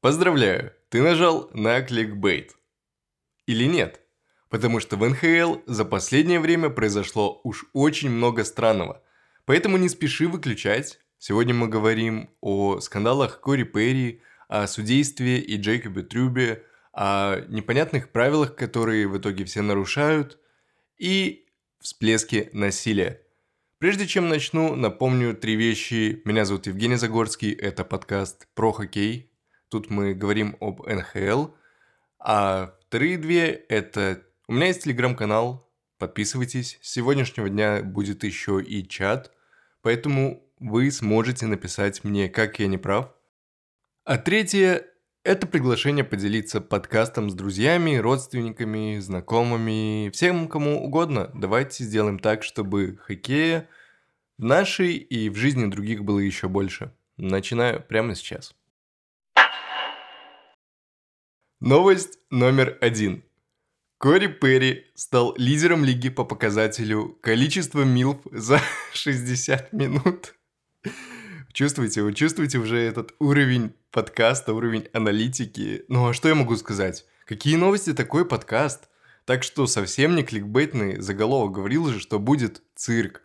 Поздравляю, ты нажал на кликбейт. Или нет? Потому что в НХЛ за последнее время произошло уж очень много странного. Поэтому не спеши выключать. Сегодня мы говорим о скандалах Кори Перри, о судействе и Джейкобе Трюбе, о непонятных правилах, которые в итоге все нарушают, и всплеске насилия. Прежде чем начну, напомню три вещи. Меня зовут Евгений Загорский, это подкаст про хоккей. Тут мы говорим об НХЛ. А вторые две – это у меня есть телеграм-канал, подписывайтесь. С сегодняшнего дня будет еще и чат, поэтому вы сможете написать мне, как я не прав. А третье – это приглашение поделиться подкастом с друзьями, родственниками, знакомыми, всем кому угодно. Давайте сделаем так, чтобы хоккея в нашей и в жизни других было еще больше. Начинаю прямо сейчас. Новость номер один. Кори Перри стал лидером лиги по показателю количества милф за 60 минут. Чувствуете, вы чувствуете уже этот уровень подкаста, уровень аналитики. Ну а что я могу сказать? Какие новости такой подкаст? Так что совсем не кликбейтный заголовок говорил же, что будет цирк.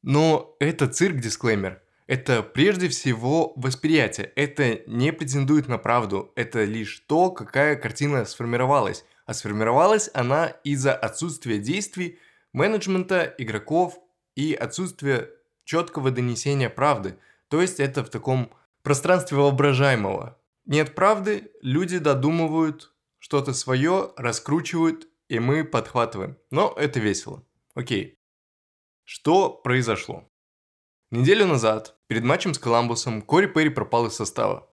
Но это цирк-дисклеймер. Это прежде всего восприятие. Это не претендует на правду. Это лишь то, какая картина сформировалась а сформировалась она из-за отсутствия действий менеджмента, игроков и отсутствия четкого донесения правды. То есть это в таком пространстве воображаемого. Нет правды, люди додумывают что-то свое, раскручивают, и мы подхватываем. Но это весело. Окей. Что произошло? Неделю назад, перед матчем с Коламбусом, Кори Перри пропал из состава.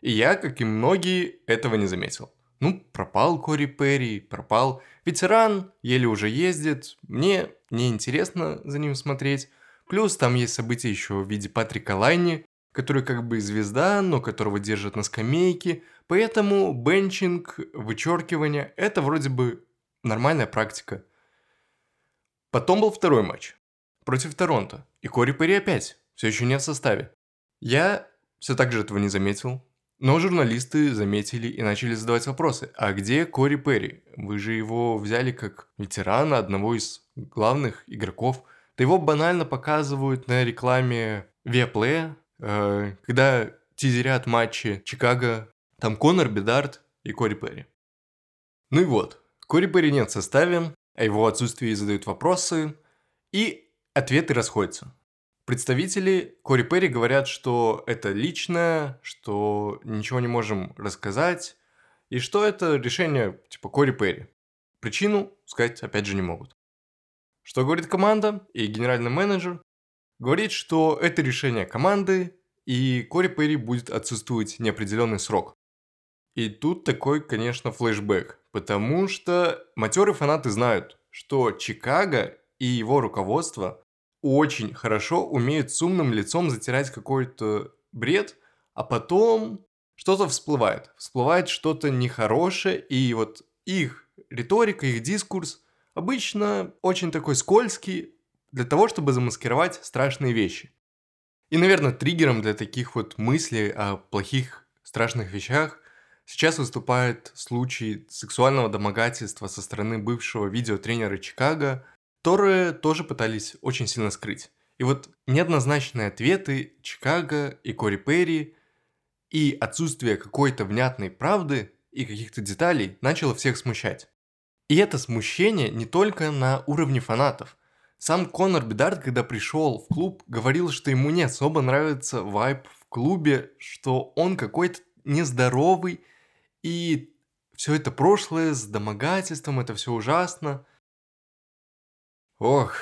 И я, как и многие, этого не заметил. Ну, пропал Кори Перри, пропал. Ветеран, еле уже ездит. Мне неинтересно за ним смотреть. Плюс там есть события еще в виде Патрика Лайни, который как бы звезда, но которого держат на скамейке. Поэтому бенчинг, вычеркивание – это вроде бы нормальная практика. Потом был второй матч против Торонто. И Кори Перри опять все еще нет в составе. Я все так же этого не заметил. Но журналисты заметили и начали задавать вопросы. А где Кори Перри? Вы же его взяли как ветерана, одного из главных игроков. Да его банально показывают на рекламе Viaplay, э, когда тизерят матчи Чикаго. Там Конор Бедард и Кори Перри. Ну и вот, Кори Перри нет в составе, о его отсутствии задают вопросы, и ответы расходятся. Представители Кори Перри говорят, что это личное, что ничего не можем рассказать, и что это решение типа Кори Перри. Причину сказать опять же не могут. Что говорит команда и генеральный менеджер? Говорит, что это решение команды, и Кори Перри будет отсутствовать неопределенный срок. И тут такой, конечно, флешбэк, потому что матерые фанаты знают, что Чикаго и его руководство очень хорошо умеют с умным лицом затирать какой-то бред, а потом что-то всплывает. Всплывает что-то нехорошее, и вот их риторика, их дискурс обычно очень такой скользкий для того, чтобы замаскировать страшные вещи. И, наверное, триггером для таких вот мыслей о плохих, страшных вещах сейчас выступает случай сексуального домогательства со стороны бывшего видеотренера Чикаго которые тоже пытались очень сильно скрыть. И вот неоднозначные ответы Чикаго и Кори Перри и отсутствие какой-то внятной правды и каких-то деталей начало всех смущать. И это смущение не только на уровне фанатов. Сам Конор Бедард, когда пришел в клуб, говорил, что ему не особо нравится вайб в клубе, что он какой-то нездоровый, и все это прошлое с домогательством, это все ужасно – Ох,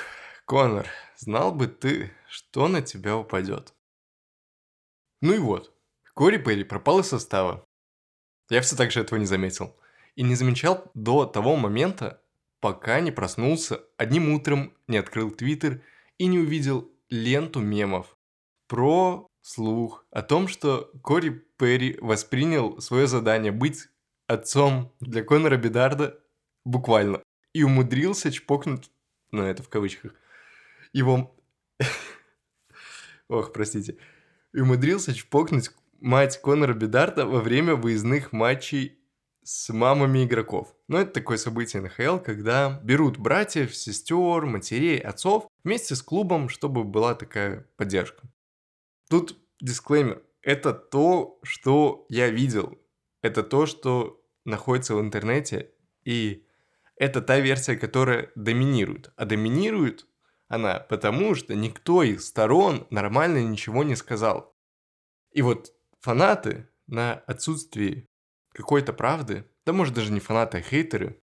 Конор, знал бы ты, что на тебя упадет. Ну и вот, Кори Перри пропал из состава. Я все так же этого не заметил. И не замечал до того момента, пока не проснулся, одним утром не открыл твиттер и не увидел ленту мемов про слух о том, что Кори Перри воспринял свое задание быть отцом для Конора Бедарда буквально и умудрился чпокнуть ну это в кавычках, его... Ох, простите. И умудрился чпокнуть мать Конора Бедарда во время выездных матчей с мамами игроков. Ну, это такое событие НХЛ, когда берут братьев, сестер, матерей, отцов вместе с клубом, чтобы была такая поддержка. Тут дисклеймер. Это то, что я видел. Это то, что находится в интернете. И это та версия, которая доминирует. А доминирует она потому, что никто из сторон нормально ничего не сказал. И вот фанаты на отсутствии какой-то правды, да может даже не фанаты, а хейтеры,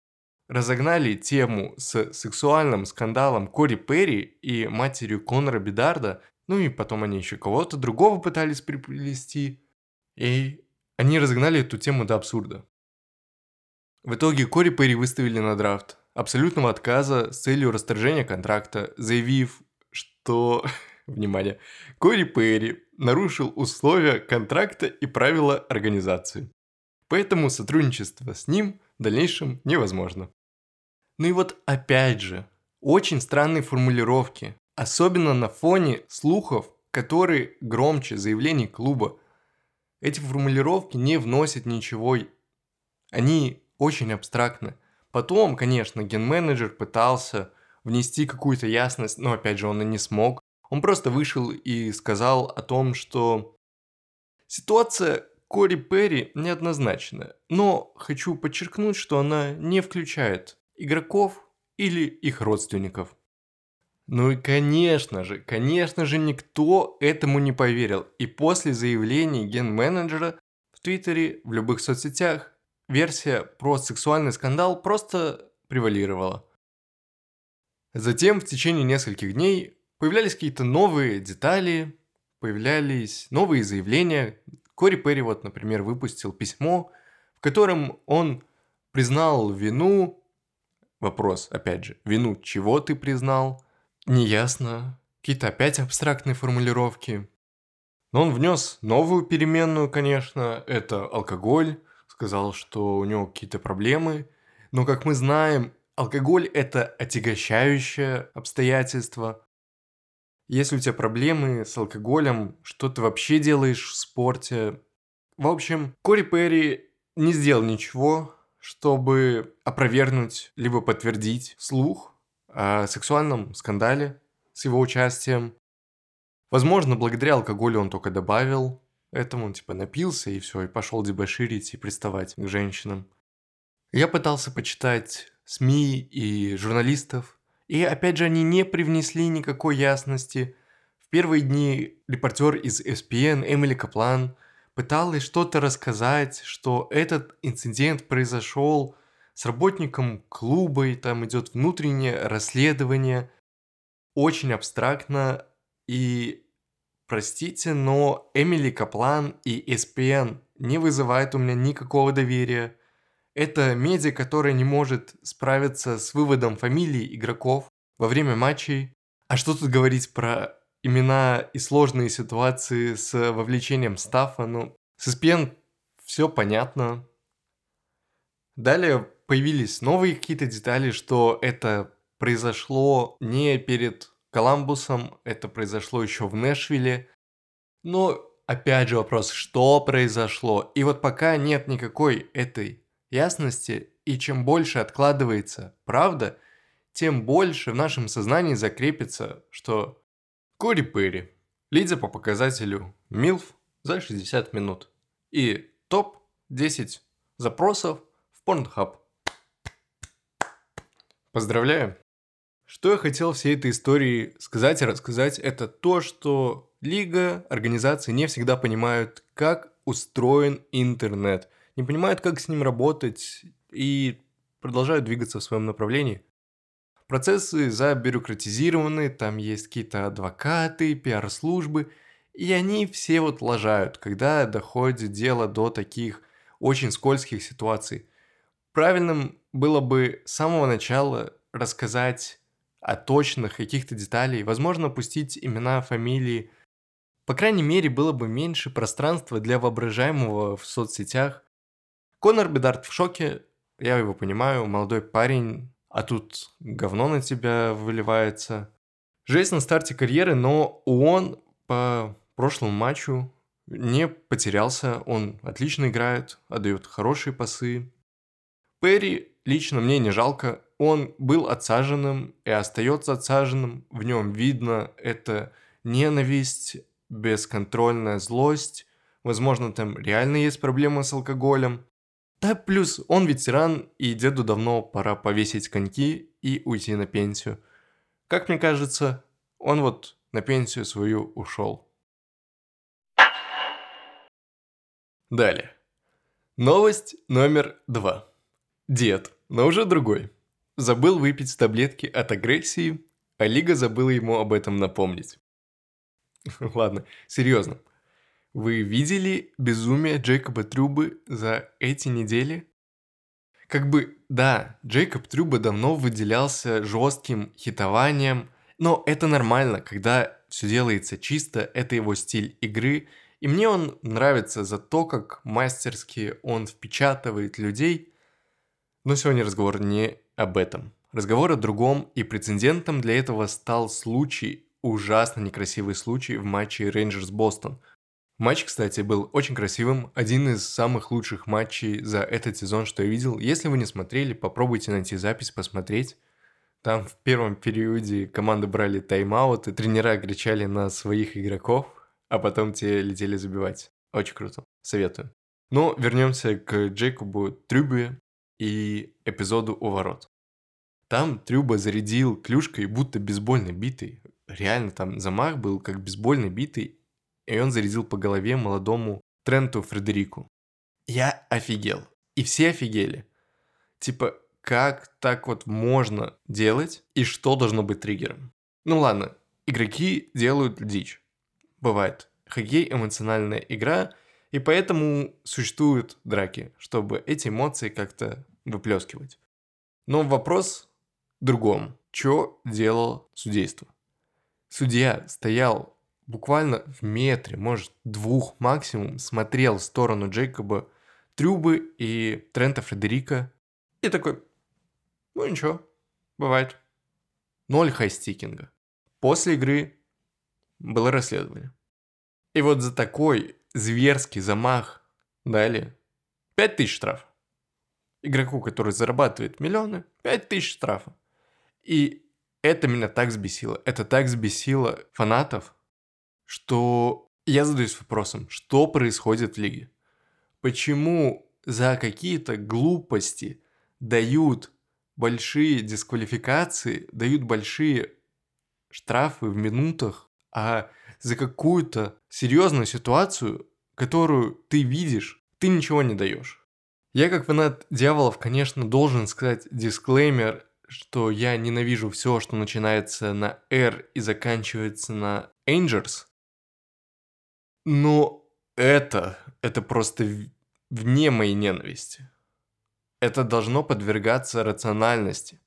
разогнали тему с сексуальным скандалом Кори Перри и матерью Конора Бедарда, ну и потом они еще кого-то другого пытались приплести, и они разогнали эту тему до абсурда. В итоге Кори Перри выставили на драфт абсолютного отказа с целью расторжения контракта, заявив, что, внимание, Кори Перри нарушил условия контракта и правила организации. Поэтому сотрудничество с ним в дальнейшем невозможно. Ну и вот опять же, очень странные формулировки, особенно на фоне слухов, которые громче заявлений клуба. Эти формулировки не вносят ничего, они очень абстрактны. Потом, конечно, ген-менеджер пытался внести какую-то ясность, но опять же он и не смог. Он просто вышел и сказал о том, что ситуация Кори Перри неоднозначная, но хочу подчеркнуть, что она не включает игроков или их родственников. Ну и конечно же, конечно же никто этому не поверил. И после заявлений ген-менеджера в Твиттере, в любых соцсетях, версия про сексуальный скандал просто превалировала. Затем в течение нескольких дней появлялись какие-то новые детали, появлялись новые заявления, Кори Перри вот, например, выпустил письмо, в котором он признал вину, вопрос, опять же, вину чего ты признал, неясно, какие-то опять абстрактные формулировки. Но он внес новую переменную, конечно, это алкоголь, сказал, что у него какие-то проблемы, но, как мы знаем, алкоголь – это отягощающее обстоятельство, если у тебя проблемы с алкоголем, что ты вообще делаешь в спорте. В общем, Кори Перри не сделал ничего, чтобы опровергнуть либо подтвердить слух о сексуальном скандале с его участием. Возможно, благодаря алкоголю он только добавил этому, он типа напился и все, и пошел дебоширить и приставать к женщинам. Я пытался почитать СМИ и журналистов, и опять же, они не привнесли никакой ясности. В первые дни репортер из ESPN Эмили Каплан пыталась что-то рассказать, что этот инцидент произошел с работником клуба, и там идет внутреннее расследование. Очень абстрактно и простите, но Эмили Каплан и ESPN не вызывают у меня никакого доверия. Это медиа, которая не может справиться с выводом фамилий игроков во время матчей. А что тут говорить про имена и сложные ситуации с вовлечением стафа? Ну, с ESPN все понятно. Далее появились новые какие-то детали, что это произошло не перед Коламбусом, это произошло еще в Нэшвилле. Но опять же вопрос, что произошло? И вот пока нет никакой этой ясности, и чем больше откладывается правда, тем больше в нашем сознании закрепится, что Кори Перри, лидер по показателю МИЛФ за 60 минут. И топ-10 запросов в Pornhub. Поздравляю! Что я хотел всей этой истории сказать и рассказать, это то, что лига, организации не всегда понимают, как устроен интернет – не понимают, как с ним работать и продолжают двигаться в своем направлении. Процессы забюрократизированы, там есть какие-то адвокаты, пиар-службы, и они все вот лажают, когда доходит дело до таких очень скользких ситуаций. Правильным было бы с самого начала рассказать о точных каких-то деталей, возможно, пустить имена, фамилии. По крайней мере, было бы меньше пространства для воображаемого в соцсетях, Конор Бедарт в шоке, я его понимаю, молодой парень, а тут говно на тебя выливается. Жесть на старте карьеры, но он по прошлому матчу не потерялся, он отлично играет, отдает хорошие пасы. Перри лично мне не жалко, он был отсаженным и остается отсаженным, в нем видно это ненависть, бесконтрольная злость, возможно, там реально есть проблемы с алкоголем. Да, плюс он ветеран, и деду давно пора повесить коньки и уйти на пенсию. Как мне кажется, он вот на пенсию свою ушел. Далее. Новость номер два. Дед, но уже другой. Забыл выпить таблетки от агрессии, а Лига забыла ему об этом напомнить. Ладно, серьезно. Вы видели безумие Джейкоба Трюбы за эти недели? Как бы, да, Джейкоб Трюба давно выделялся жестким хитованием, но это нормально, когда все делается чисто, это его стиль игры, и мне он нравится за то, как мастерски он впечатывает людей. Но сегодня разговор не об этом. Разговор о другом, и прецедентом для этого стал случай, ужасно некрасивый случай в матче Рейнджерс Бостон – Матч, кстати, был очень красивым, один из самых лучших матчей за этот сезон, что я видел. Если вы не смотрели, попробуйте найти запись, посмотреть. Там в первом периоде команды брали тайм-аут, и тренера кричали на своих игроков, а потом те летели забивать. Очень круто. Советую. Но вернемся к Джейкобу Трюбе и эпизоду у ворот. Там Трюба зарядил клюшкой, будто бейсбольной битой. Реально там замах был как бейсбольной битой, и он зарядил по голове молодому Тренту Фредерику. Я офигел. И все офигели. Типа, как так вот можно делать и что должно быть триггером? Ну ладно, игроки делают дичь. Бывает. Хоккей – эмоциональная игра, и поэтому существуют драки, чтобы эти эмоции как-то выплескивать. Но вопрос в другом. Что делал судейство? Судья стоял буквально в метре, может двух максимум, смотрел в сторону Джейкоба Трюбы и Трента Фредерика и такой, ну ничего, бывает. Ноль хайстикинга. После игры было расследование. И вот за такой зверский замах дали 5000 штраф. Игроку, который зарабатывает миллионы, 5000 штрафа. И это меня так взбесило. Это так взбесило фанатов, что я задаюсь вопросом, что происходит в лиге? Почему за какие-то глупости дают большие дисквалификации, дают большие штрафы в минутах, а за какую-то серьезную ситуацию, которую ты видишь, ты ничего не даешь. Я как фанат дьяволов, конечно, должен сказать дисклеймер, что я ненавижу все, что начинается на R и заканчивается на Angels, но это, это просто вне моей ненависти. Это должно подвергаться рациональности.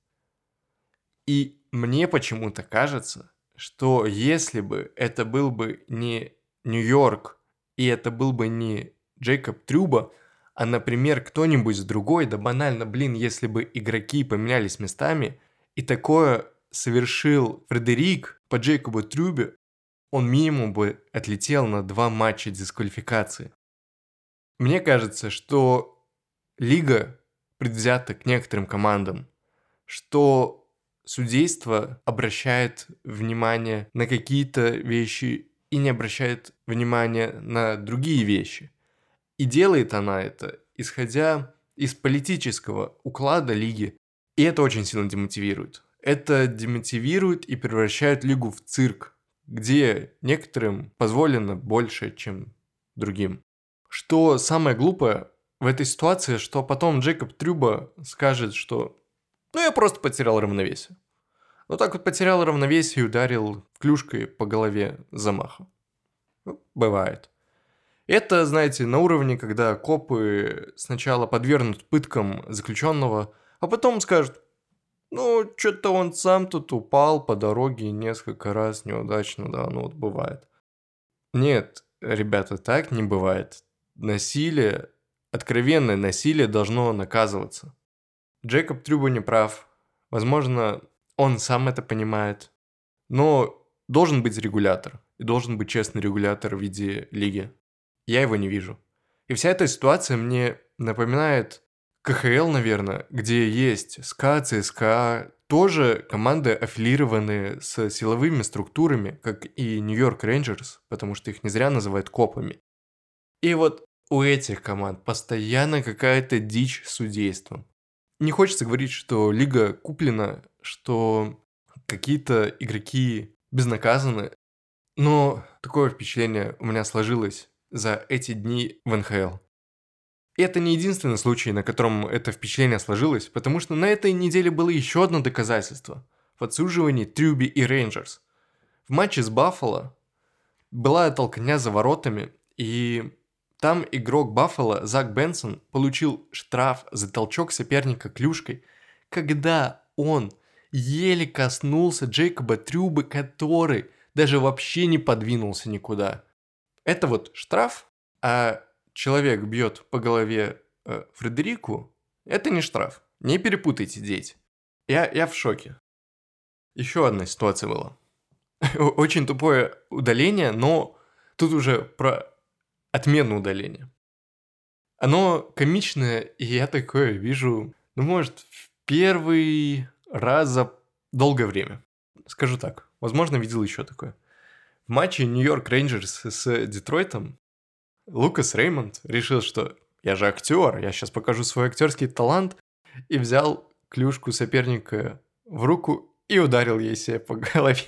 И мне почему-то кажется, что если бы это был бы не Нью-Йорк, и это был бы не Джейкоб Трюба, а, например, кто-нибудь другой, да банально, блин, если бы игроки поменялись местами, и такое совершил Фредерик по Джейкобу Трюбе, он минимум бы отлетел на два матча дисквалификации. Мне кажется, что лига предвзята к некоторым командам, что судейство обращает внимание на какие-то вещи и не обращает внимания на другие вещи. И делает она это, исходя из политического уклада лиги, и это очень сильно демотивирует. Это демотивирует и превращает лигу в цирк, где некоторым позволено больше, чем другим. Что самое глупое в этой ситуации, что потом Джейкоб Трюба скажет, что «ну я просто потерял равновесие». Вот так вот потерял равновесие и ударил клюшкой по голове замаха. Ну, бывает. Это, знаете, на уровне, когда копы сначала подвергнут пыткам заключенного, а потом скажут ну, что-то он сам тут упал по дороге несколько раз неудачно, да, ну вот бывает. Нет, ребята, так не бывает. Насилие, откровенное насилие должно наказываться. Джейкоб Трюба не прав. Возможно, он сам это понимает. Но должен быть регулятор. И должен быть честный регулятор в виде лиги. Я его не вижу. И вся эта ситуация мне напоминает КХЛ, наверное, где есть СКА, ЦСКА, тоже команды аффилированные с силовыми структурами, как и Нью-Йорк Рейнджерс, потому что их не зря называют копами. И вот у этих команд постоянно какая-то дичь с судейством. Не хочется говорить, что лига куплена, что какие-то игроки безнаказаны, но такое впечатление у меня сложилось за эти дни в НХЛ. И это не единственный случай, на котором это впечатление сложилось, потому что на этой неделе было еще одно доказательство в отсуживании Трюби и Рейнджерс. В матче с Баффало была толкня за воротами, и там игрок Баффало Зак Бенсон получил штраф за толчок соперника клюшкой, когда он еле коснулся Джейкоба Трюбы, который даже вообще не подвинулся никуда. Это вот штраф, а человек бьет по голове э, Фредерику, это не штраф. Не перепутайте, дети. Я, я в шоке. Еще одна ситуация была. Очень тупое удаление, но тут уже про отмену удаления. Оно комичное, и я такое вижу, ну, может, в первый раз за долгое время. Скажу так, возможно, видел еще такое. Матче Нью-Йорк Рейнджерс с Детройтом Лукас Реймонд решил, что я же актер, я сейчас покажу свой актерский талант, и взял клюшку соперника в руку и ударил ей себе по голове.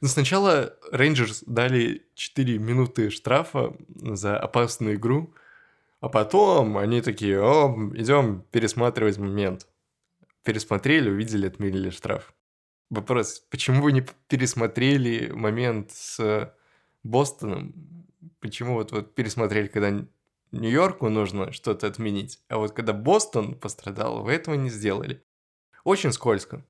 Но сначала Рейнджерс дали 4 минуты штрафа за опасную игру, а потом они такие, о, идем пересматривать момент. Пересмотрели, увидели, отменили штраф. Вопрос, почему вы не пересмотрели момент с Бостоном? Почему вот, вот пересмотрели, когда Нью-Йорку нужно что-то отменить, а вот когда Бостон пострадал, вы этого не сделали. Очень скользко.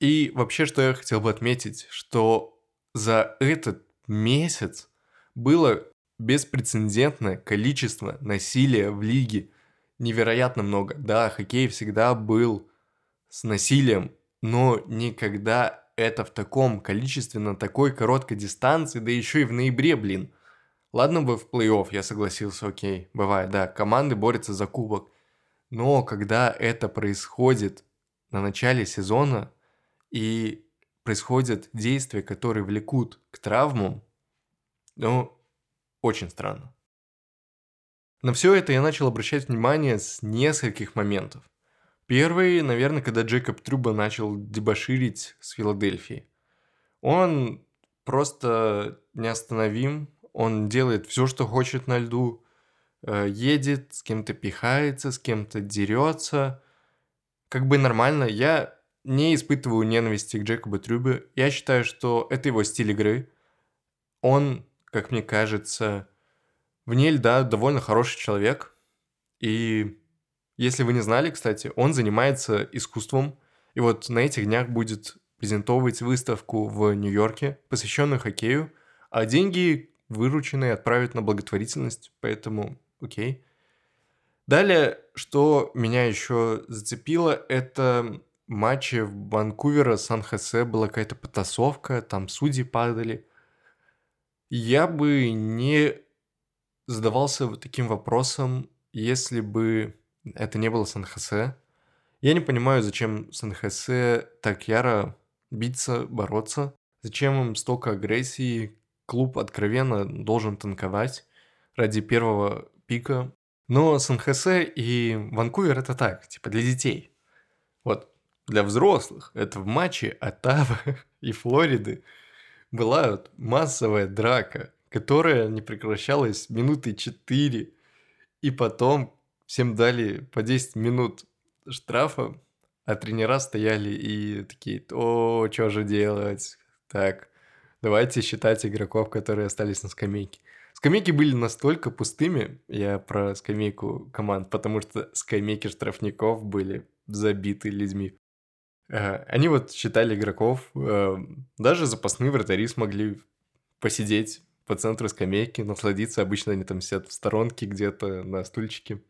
И вообще, что я хотел бы отметить, что за этот месяц было беспрецедентное количество насилия в лиге. Невероятно много. Да, хоккей всегда был с насилием, но никогда это в таком количестве на такой короткой дистанции, да еще и в ноябре, блин. Ладно бы в плей-офф, я согласился, окей, бывает, да, команды борются за кубок. Но когда это происходит на начале сезона и происходят действия, которые влекут к травмам, ну, очень странно. На все это я начал обращать внимание с нескольких моментов. Первый, наверное, когда Джейкоб Трюба начал дебоширить с Филадельфией. Он просто неостановим, он делает все, что хочет на льду, э, едет, с кем-то пихается, с кем-то дерется. Как бы нормально. Я не испытываю ненависти к Джейкобу Трюбе. Я считаю, что это его стиль игры. Он, как мне кажется, вне льда довольно хороший человек. И если вы не знали, кстати, он занимается искусством. И вот на этих днях будет презентовывать выставку в Нью-Йорке, посвященную хоккею, а деньги вырученные отправят на благотворительность, поэтому окей. Далее, что меня еще зацепило, это матчи в Ванкувера, Сан-Хосе была какая-то потасовка, там судьи падали. Я бы не задавался вот таким вопросом, если бы это не было Сан-Хосе. Я не понимаю, зачем Сан-Хосе так яро биться, бороться. Зачем им столько агрессии? Клуб откровенно должен танковать ради первого пика. Но Сан-Хосе и Ванкувер это так, типа для детей. Вот для взрослых это в матче Оттава и Флориды была вот массовая драка, которая не прекращалась минуты 4. И потом всем дали по 10 минут штрафа, а тренера стояли и такие, о, что же делать? Так, давайте считать игроков, которые остались на скамейке. Скамейки были настолько пустыми, я про скамейку команд, потому что скамейки штрафников были забиты людьми. Они вот считали игроков, э, даже запасные вратари смогли посидеть по центру скамейки, насладиться. Обычно они там сидят в сторонке где-то на стульчике.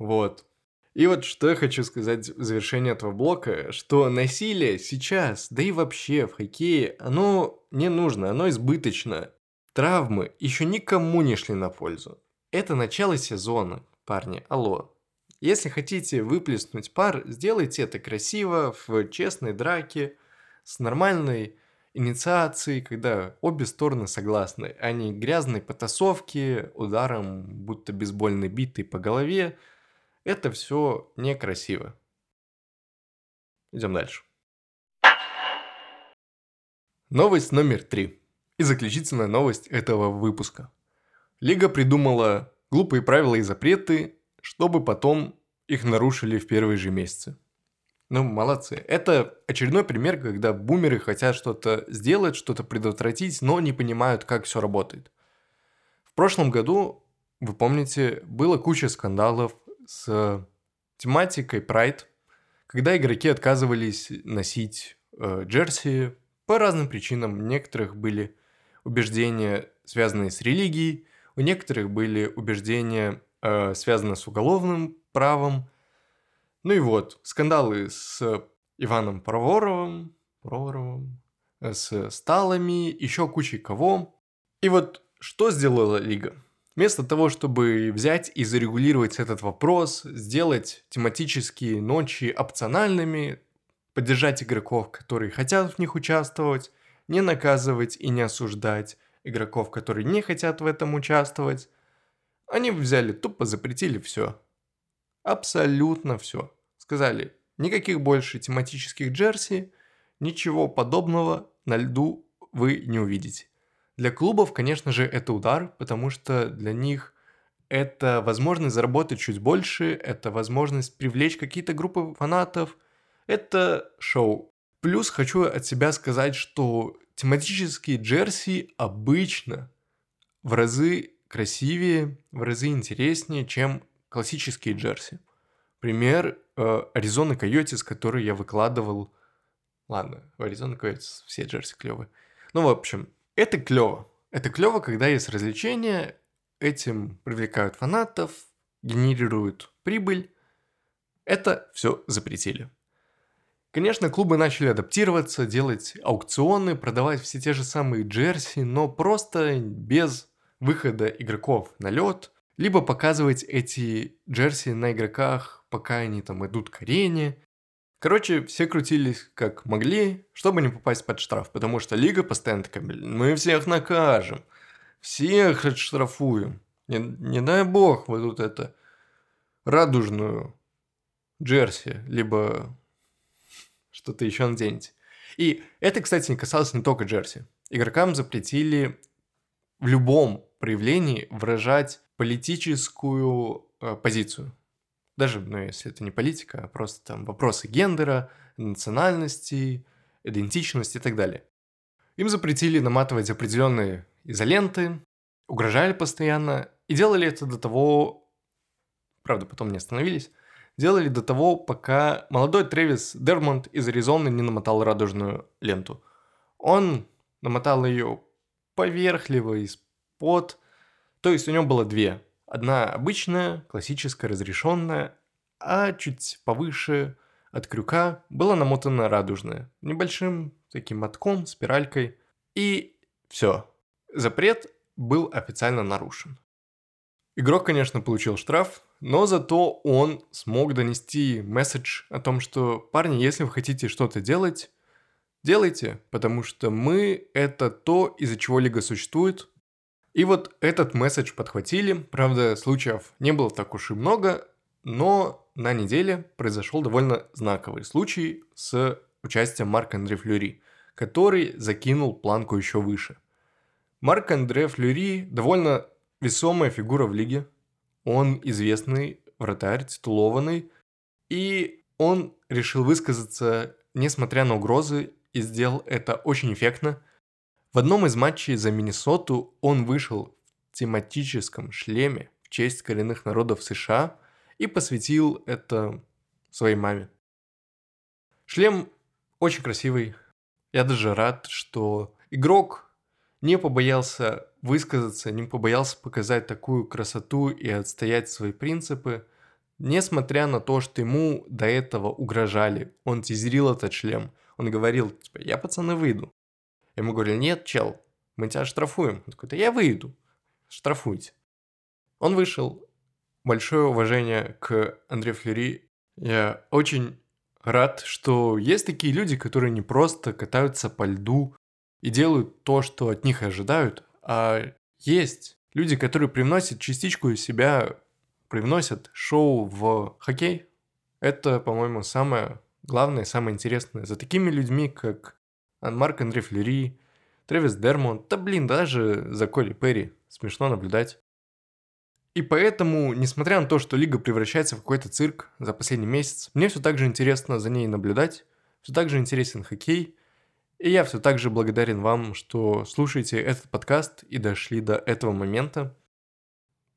Вот. И вот что я хочу сказать в завершении этого блока, что насилие сейчас, да и вообще в хоккее, оно не нужно, оно избыточно. Травмы еще никому не шли на пользу. Это начало сезона, парни, алло. Если хотите выплеснуть пар, сделайте это красиво, в честной драке, с нормальной инициацией, когда обе стороны согласны, а не грязной потасовки, ударом будто бейсбольной битой по голове. Это все некрасиво. Идем дальше. Новость номер три. И заключительная новость этого выпуска. Лига придумала глупые правила и запреты, чтобы потом их нарушили в первые же месяцы. Ну, молодцы. Это очередной пример, когда бумеры хотят что-то сделать, что-то предотвратить, но не понимают, как все работает. В прошлом году, вы помните, было куча скандалов с тематикой Pride, когда игроки отказывались носить э, джерси по разным причинам. У некоторых были убеждения, связанные с религией, у некоторых были убеждения, э, связанные с уголовным правом. Ну и вот, скандалы с Иваном Проворовым, Проворовым, э, с Сталами, еще кучей кого. И вот что сделала Лига? Вместо того, чтобы взять и зарегулировать этот вопрос, сделать тематические ночи опциональными, поддержать игроков, которые хотят в них участвовать, не наказывать и не осуждать игроков, которые не хотят в этом участвовать, они взяли, тупо запретили все. Абсолютно все. Сказали, никаких больше тематических джерси, ничего подобного на льду вы не увидите. Для клубов, конечно же, это удар, потому что для них это возможность заработать чуть больше, это возможность привлечь какие-то группы фанатов, это шоу. Плюс хочу от себя сказать, что тематические джерси обычно в разы красивее, в разы интереснее, чем классические джерси. Пример э, Arizona Coyotes, который я выкладывал. Ладно, в Arizona Coyotes все джерси клевые. Ну, в общем, это клево. Это клево, когда есть развлечения, этим привлекают фанатов, генерируют прибыль. Это все запретили. Конечно, клубы начали адаптироваться, делать аукционы, продавать все те же самые джерси, но просто без выхода игроков на лед, либо показывать эти джерси на игроках, пока они там идут к арене, Короче, все крутились как могли, чтобы не попасть под штраф, потому что лига постоянно такая, блин, мы всех накажем, всех отштрафуем. Не, не дай бог вы тут это радужную джерси, либо что-то еще наденете. И это, кстати, не касалось не только джерси. Игрокам запретили в любом проявлении выражать политическую э, позицию даже, ну, если это не политика, а просто там вопросы гендера, национальности, идентичности и так далее. Им запретили наматывать определенные изоленты, угрожали постоянно и делали это до того, правда, потом не остановились, делали до того, пока молодой Тревис Дермонт из Аризоны не намотал радужную ленту. Он намотал ее поверхливо, из-под, то есть у него было две Одна обычная, классическая, разрешенная, а чуть повыше от крюка была намотана радужная, небольшим таким мотком, спиралькой. И все. Запрет был официально нарушен. Игрок, конечно, получил штраф, но зато он смог донести месседж о том, что, парни, если вы хотите что-то делать, делайте, потому что мы – это то, из-за чего Лига существует, и вот этот месседж подхватили. Правда, случаев не было так уж и много, но на неделе произошел довольно знаковый случай с участием Марка Андре Флюри, который закинул планку еще выше. Марк Андре Флюри довольно весомая фигура в лиге. Он известный вратарь, титулованный, и он решил высказаться, несмотря на угрозы, и сделал это очень эффектно – в одном из матчей за Миннесоту он вышел в тематическом шлеме в честь коренных народов США и посвятил это своей маме. Шлем очень красивый. Я даже рад, что игрок не побоялся высказаться, не побоялся показать такую красоту и отстоять свои принципы, несмотря на то, что ему до этого угрожали. Он тизерил этот шлем. Он говорил, типа, я, пацаны, выйду. Ему говорили, нет, чел, мы тебя штрафуем. Он такой, да я выйду, штрафуйте. Он вышел. Большое уважение к Андрею Флери. Я очень рад, что есть такие люди, которые не просто катаются по льду и делают то, что от них ожидают, а есть люди, которые привносят частичку из себя, привносят шоу в хоккей. Это, по-моему, самое главное, самое интересное. За такими людьми, как Марк Андре Флери, Трэвис Дермонт, да блин, даже за Коли Перри. Смешно наблюдать. И поэтому, несмотря на то, что лига превращается в какой-то цирк за последний месяц, мне все так же интересно за ней наблюдать, все так же интересен хоккей, и я все так же благодарен вам, что слушаете этот подкаст и дошли до этого момента.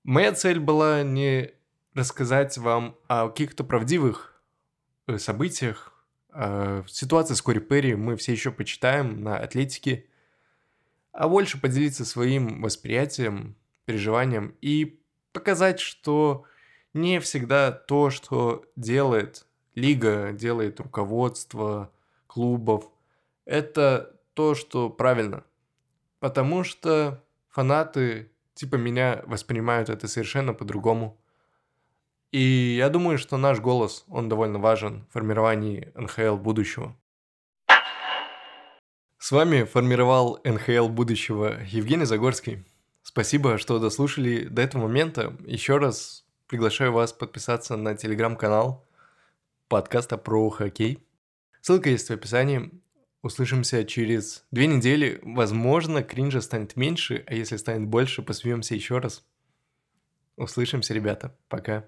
Моя цель была не рассказать вам о каких-то правдивых э, событиях, э, ситуации с Кори Перри мы все еще почитаем на Атлетике, а больше поделиться своим восприятием, переживанием и показать, что не всегда то, что делает лига, делает руководство клубов, это то, что правильно. Потому что фанаты типа меня воспринимают это совершенно по-другому. И я думаю, что наш голос, он довольно важен в формировании НХЛ будущего. С вами формировал НХЛ будущего Евгений Загорский. Спасибо, что дослушали до этого момента. Еще раз приглашаю вас подписаться на телеграм-канал подкаста про хоккей. Ссылка есть в описании. Услышимся через две недели. Возможно, кринжа станет меньше, а если станет больше, посмеемся еще раз. Услышимся, ребята. Пока.